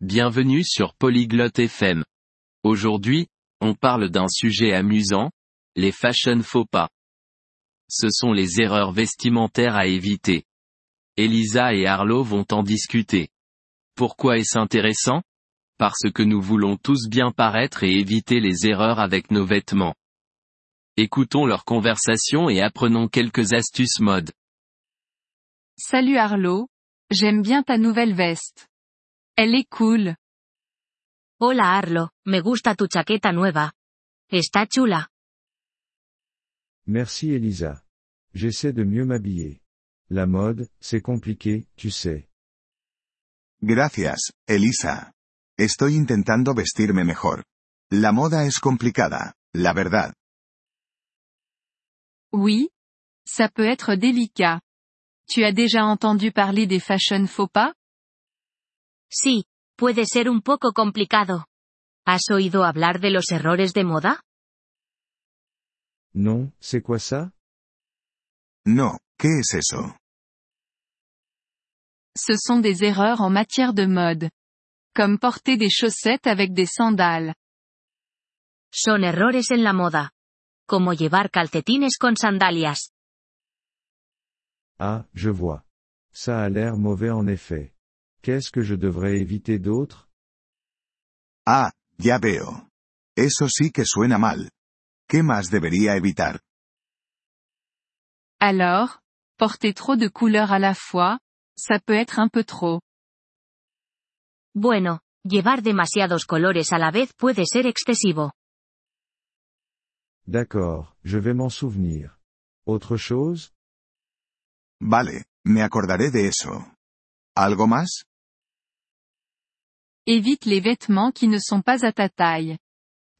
Bienvenue sur Polyglotte FM. Aujourd'hui, on parle d'un sujet amusant, les fashion faux pas. Ce sont les erreurs vestimentaires à éviter. Elisa et Arlo vont en discuter. Pourquoi est-ce intéressant? Parce que nous voulons tous bien paraître et éviter les erreurs avec nos vêtements. Écoutons leur conversation et apprenons quelques astuces mode. Salut Arlo, j'aime bien ta nouvelle veste. Elle est cool. Hola Arlo, me gusta tu chaqueta nueva. Está chula. Merci Elisa. J'essaie de mieux m'habiller. La mode, c'est compliqué, tu sais. Gracias, Elisa. Estoy intentando vestirme mejor. La moda es complicada, la verdad. Oui. Ça peut être délicat. Tu as déjà entendu parler des fashion faux pas? Sí, puede ser un poco complicado. ¿Has oído hablar de los errores de moda? Non, c'est quoi ça No, ¿qué es eso? Ce sont des erreurs en matière de mode. Comme porter des chaussettes avec des sandales. Son errores en la moda. Como llevar calcetines con sandalias. Ah, je vois. Ça a l'air mauvais en effet. Qu'est-ce que je devrais éviter d'autre? Ah, ya veo. Eso sí que suena mal. ¿Qué más debería evitar? Alors, porter trop de couleurs à la fois, ça peut être un peu trop. Bueno, llevar demasiados colores a la vez puede ser excesivo. D'accord, je vais m'en souvenir. Autre chose? Vale, me acordaré de eso. ¿Algo más? Évite les vêtements qui ne sont pas à ta taille.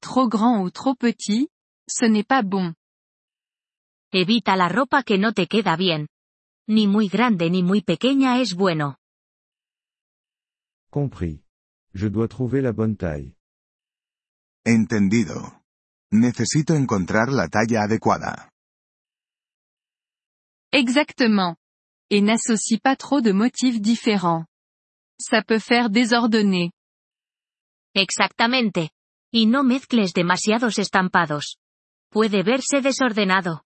Trop grand ou trop petit, ce n'est pas bon. Evita la ropa que no te queda bien. Ni muy grande ni muy pequeña es bueno. Compris. Je dois trouver la bonne taille. Entendido. Necesito encontrar la talla adecuada. Exactement. Et n'associe pas trop de motifs différents. Ça peut faire désordonné. Exactamente. Y no mezcles demasiados estampados. Puede verse desordenado.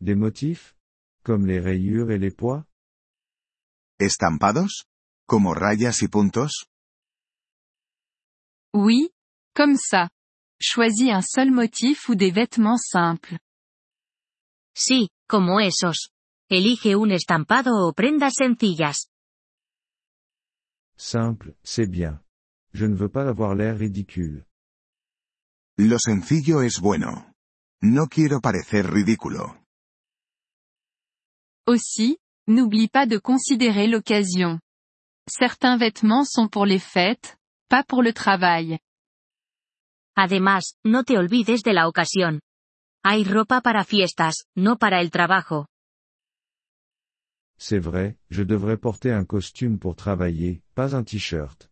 Des motifs Comme les rayures et les poids ¿Estampados? ¿Como rayas y puntos? Oui, comme ça. Choisis un seul motif ou des vêtements simples. Sí, como esos. Elige un estampado o prendas sencillas. Simple, c'est bien. Je ne veux pas avoir l'air ridicule. Lo sencillo es bueno. No quiero parecer ridículo. Aussi, n'oublie pas de considérer l'occasion. Certains vêtements sont pour les fêtes, pas pour le travail. Además, no te olvides de la ocasión. Hay ropa para fiestas, no para el trabajo. C'est vrai, je devrais porter un costume pour travailler, pas un t-shirt.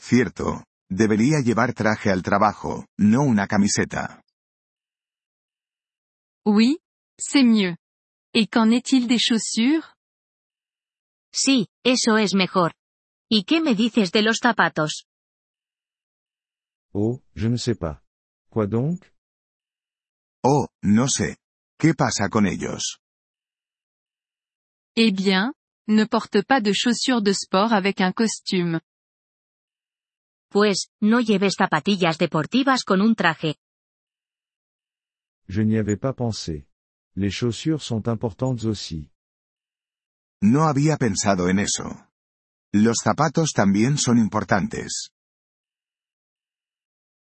Cierto. Debería llevar traje al trabajo, no una camiseta. Oui, c'est mieux. Et qu'en est-il des chaussures? Sí, eso es mejor. ¿Y qué me dices de los zapatos? Oh, je ne sais pas. Quoi donc? Oh, no sé. ¿Qué pasa con ellos? Eh bien, ne porte pas de chaussures de sport avec un costume. Pues, no lleves zapatillas deportivas con un traje. Je n'y avais pas pensé. Les chaussures sont importantes aussi. No había pensado en eso. Los zapatos también son importantes.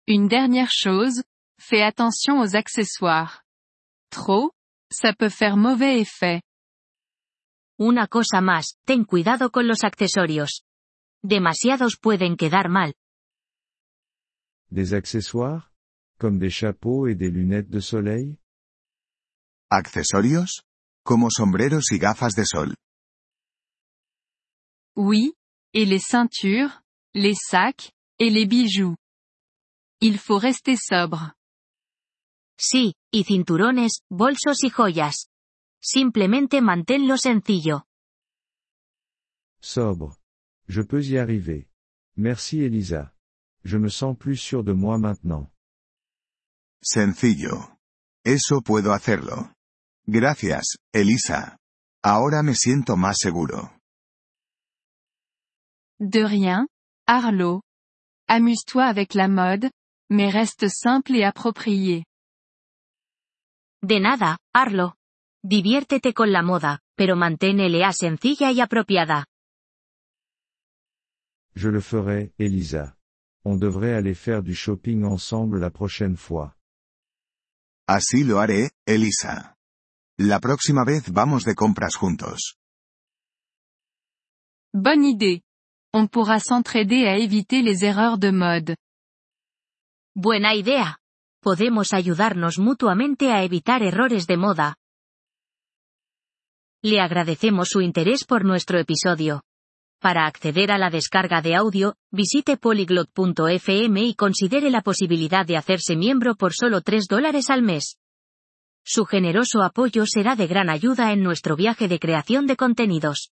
Une dernière chose, fais attention aux accessoires. Trop, ça peut faire mauvais effet. Una cosa más, ten cuidado con los accesorios. Demasiados pueden quedar mal. Des accessoires Comme des chapeaux et des lunettes de soleil? ¿Accesorios? Como sombreros y gafas de sol. Oui, et les ceintures, les sacs, et les bijoux. Il faut rester sobre. Sí, y cinturones, bolsos y joyas. Simplemente manténlo sencillo. Sobre. Je peux y arriver. Merci Elisa. Je me sens plus sûr de moi maintenant. Sencillo. Eso puedo hacerlo. Gracias, Elisa. Ahora me siento más seguro. De rien, Arlo. Amuse-toi avec la mode, mais reste simple et approprié. De nada, Arlo. Diviértete con la moda, pero manténela sencilla y apropiada. Je le ferai, Elisa. On devrait aller faire du shopping ensemble la prochaine fois. Así lo haré, Elisa. La próxima vez vamos de compras juntos. Bonne idée. On pourra s'entraider à éviter les erreurs de mode. Buena idea. Podemos ayudarnos mutuamente a evitar errores de moda. Le agradecemos su interés por nuestro episodio. Para acceder a la descarga de audio, visite polyglot.fm y considere la posibilidad de hacerse miembro por solo 3 dólares al mes. Su generoso apoyo será de gran ayuda en nuestro viaje de creación de contenidos.